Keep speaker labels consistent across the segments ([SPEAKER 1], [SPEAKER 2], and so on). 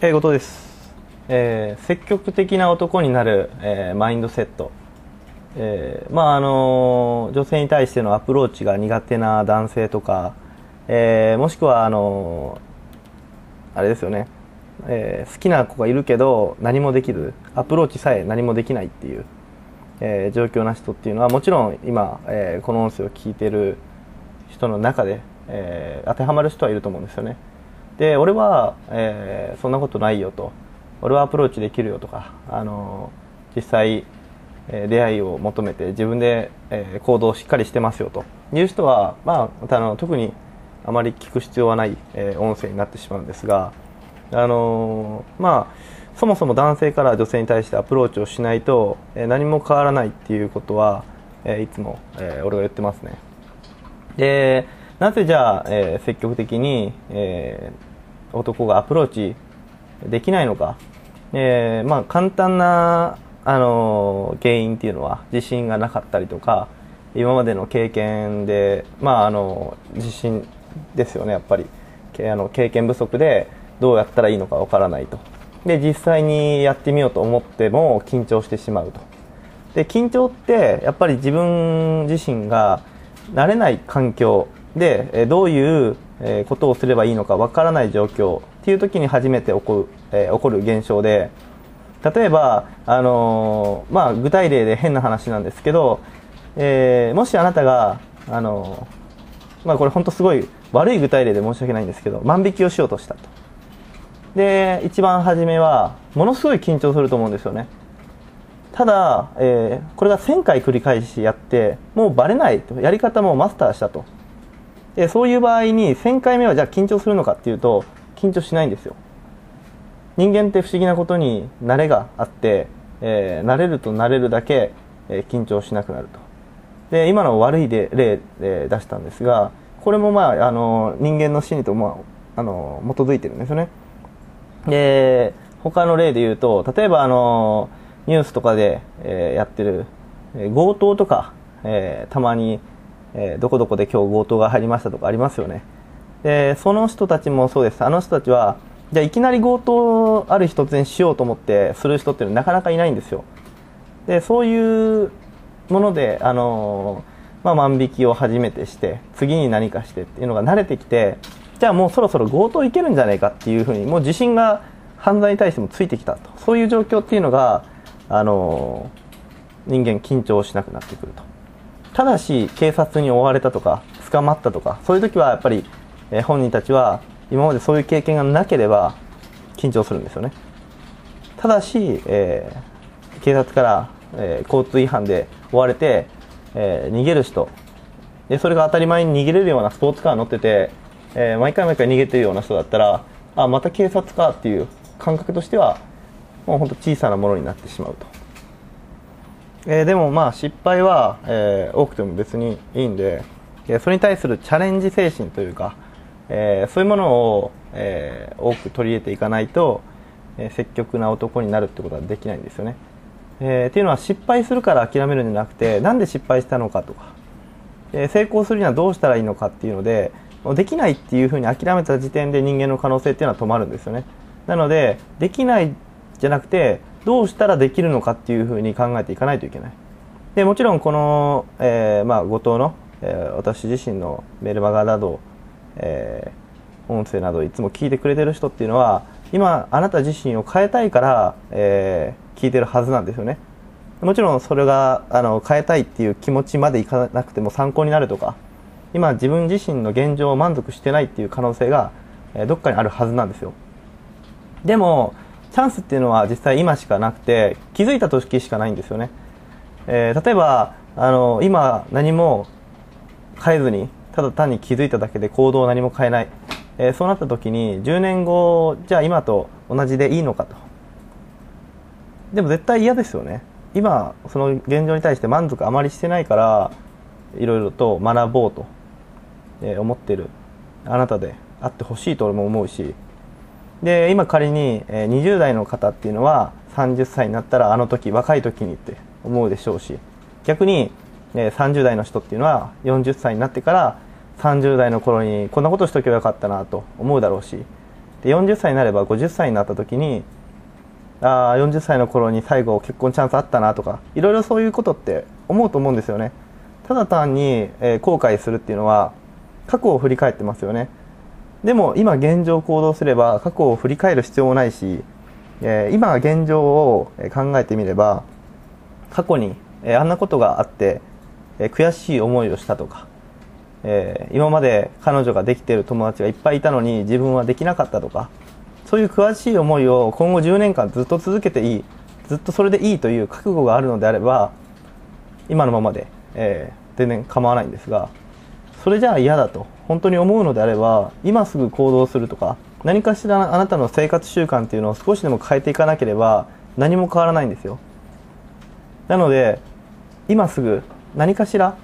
[SPEAKER 1] えー、後藤です、えー積極的な男になる、えーマインドセット、えーまああの女性に対してのアプローチが苦手な男性とか、えーもしくはあのあれですよね、えー好きな子がいるけど何もできるアプローチさえ何もできないっていう、えー状況な人っていうのはもちろん今、えーこの音声を聞いてる人の中で、えー当てはまる人はいると思うんですよね。で俺は、えーそんなことないよと。俺はアプローチできるよとか、あの実際、えー出会いを求めて自分で、えー行動をしっかりしてますよと。いう人は、まあ、あの特にあまり聞く必要はない、えー音声になってしまうんですが、あのまあ、そもそも男性から女性に対してアプローチをしないと、え何も変わらないっていうことは、えいつも、え俺が言ってますね。でなぜじゃあ、え積極的に、えー男がアプローチできないのか、えーまあ、簡単な、あの原因っていうのは自信がなかったりとか今までの経験で、まあ、あの自信ですよねやっぱり。あの経験不足でどうやったらいいのかわからないと。で実際にやってみようと思っても緊張してしまうと。で緊張ってやっぱり自分自身が慣れない環境でどういうえーことをすればいいのかわからない状況っていう時に初めて起こる,、えー起こる現象で例えば、あのーまあ、具体例で変な話なんですけど、えーもしあなたが、あのーまあ、これ本当すごい悪い具体例で申し訳ないんですけど万引きをしようとしたと。で一番初めはものすごい緊張すると思うんですよね。ただ、えーこれが1000回繰り返しやってもうバレないと。やり方もマスターしたと。でそういう場合に1000回目はじゃあ緊張するのかっていうと緊張しないんですよ。人間って不思議なことに慣れがあって、えー慣れると慣れるだけ、えー緊張しなくなると。で今の悪い例例で出したんですがこれもまああの人間の心理と、まあ、あの基づいてるんですよね。で他の例で言うと例えばあのニュースとかで、えーやってる、え強盗とか、えーたまに、えーどこどこで今日強盗が入りましたとかありますよね。でその人たちもそうです。あの人たちはじゃあいきなり強盗ある日突然しようと思ってする人っていうのはなかなかいないんですよ。でそういうもので、あのーまあ、万引きを初めてして次に何かしてっていうのが慣れてきてじゃあもうそろそろ強盗いけるんじゃないかっていうふうにもう自信が犯罪に対してもついてきたと。そういう状況っていうのが、あのー人間緊張しなくなってくると。ただし警察に追われたとか捕まったとかそういう時はやっぱり、え本人たちは今までそういう経験がなければ緊張するんですよね。ただし、えー警察から、えー交通違反で追われて、えー逃げる人。でそれが当たり前に逃げれるようなスポーツカー乗ってて、え毎回毎回逃げてるような人だったらあまた警察かっていう感覚としてはもう本当小さなものになってしまうと、えーでもまあ失敗は、えー多くても別にいいんで、えそれに対するチャレンジ精神というか、えそういうものを、え多く取り入れていかないと、え積極な男になるってことはできないんですよね、えっていうのは失敗するから諦めるんじゃなくてなんで失敗したのかとか、え成功するにはどうしたらいいのかっていうのでできないっていうふうに諦めた時点で人間の可能性っていうのは止まるんですよね。なのでできないじゃなくてどうしたらできるのかっていうふうに考えていかないといけない。でもちろんこの、えーまあ、後藤の、えー私自身のメルマガなど、えー音声などいつも聞いてくれてる人っていうのは今あなた自身を変えたいから、え聞いてるはずなんですよね。もちろんそれがあの変えたいっていう気持ちまでいかなくても参考になるとか今自分自身の現状を満足してないっていう可能性が、えどっかにあるはずなんですよ。でもチャンスっていうのは実際今しかなくて気づいた時しかないんですよね、えー例えばあの今何も変えずにただ単に気づいただけで行動を何も変えない、えーそうなった時に10年後じゃあ今と同じでいいのかと。でも絶対嫌ですよね。今その現状に対して満足あまりしてないからいろいろと学ぼうと、え思ってるあなたであってほしいと俺も思うしで今仮に、20代の方っていうのは30歳になったらあの時若い時にって思うでしょうし逆に、30代の人っていうのは40歳になってから30代の頃にこんなことしとけばよかったなと思うだろうし、で40歳になれば50歳になった時にああ40歳の頃に最後結婚チャンスあったなとかいろいろそういうことって思うと思うんですよね。ただ単に、え、後悔するっていうのは過去を振り返ってますよね。でも今現状行動すれば過去を振り返る必要もないし、えー、今現状を考えてみれば過去に、あんなことがあって、え、悔しい思いをしたとか、えー、今まで彼女ができている友達がいっぱいいたのに自分はできなかったとかそういう詳しい思いを今後10年間ずっと続けていいずっとそれでいいという覚悟があるのであれば今のままで、えー、全然構わないんですがそれじゃあ嫌だと。本当に思うのであれば今すぐ行動するとか何かしらあなたの生活習慣っていうのを少しでも変えていかなければ何も変わらないんですよ。なので今すぐ何かしら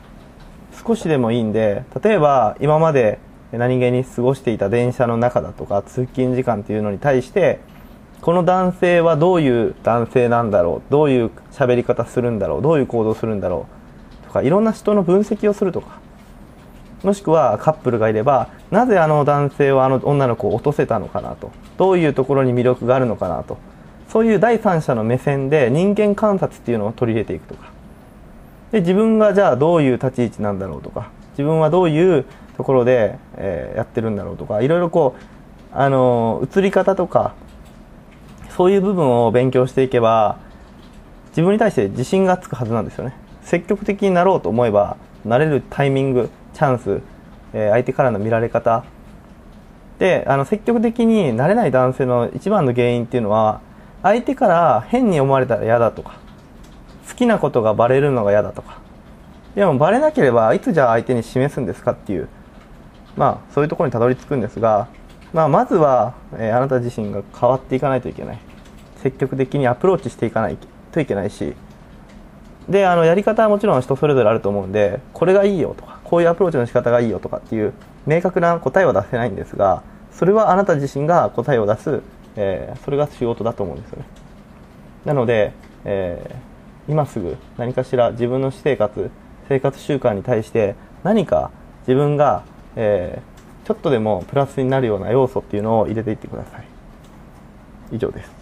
[SPEAKER 1] 少しでもいいんで例えば今まで何気に過ごしていた電車の中だとか通勤時間っていうのに対してこの男性はどういう男性なんだろうどういう喋り方するんだろうどういう行動するんだろうとかいろんな人の分析をするとかもしくはカップルがいればなぜあの男性はあの女の子を落とせたのかなと。どういうところに魅力があるのかなと。そういう第三者の目線で人間観察っていうのを取り入れていくとか。で自分がじゃあどういう立ち位置なんだろうとか。自分はどういうところで、えー、やってるんだろうとか。いろいろこうあの映り方とかそういう部分を勉強していけば自分に対して自信がつくはずなんですよね。積極的になろうと思えばなれるタイミングチャンス、えー、相手からの見られ方。であの積極的になれない男性の一番の原因っていうのは相手から変に思われたら嫌だとか好きなことがバレるのが嫌だとか。でもバレなければいつじゃあ相手に示すんですかっていうまあ、そういうところにたどり着くんですが、まあ、まずは、えー、あなた自身が変わっていかないといけない。積極的にアプローチしていかないといけないし。であのやり方はもちろん人それぞれあると思うんでこれがいいよとかこういうアプローチの仕方がいいよとかっていう明確な答えは出せないんですがそれはあなた自身が答えを出す、えー、それが仕事だと思うんですよね。なので、えー、今すぐ何かしら自分の私生活生活習慣に対して何か自分がえー、ちょっとでもプラスになるような要素っていうのを入れていってください。以上です。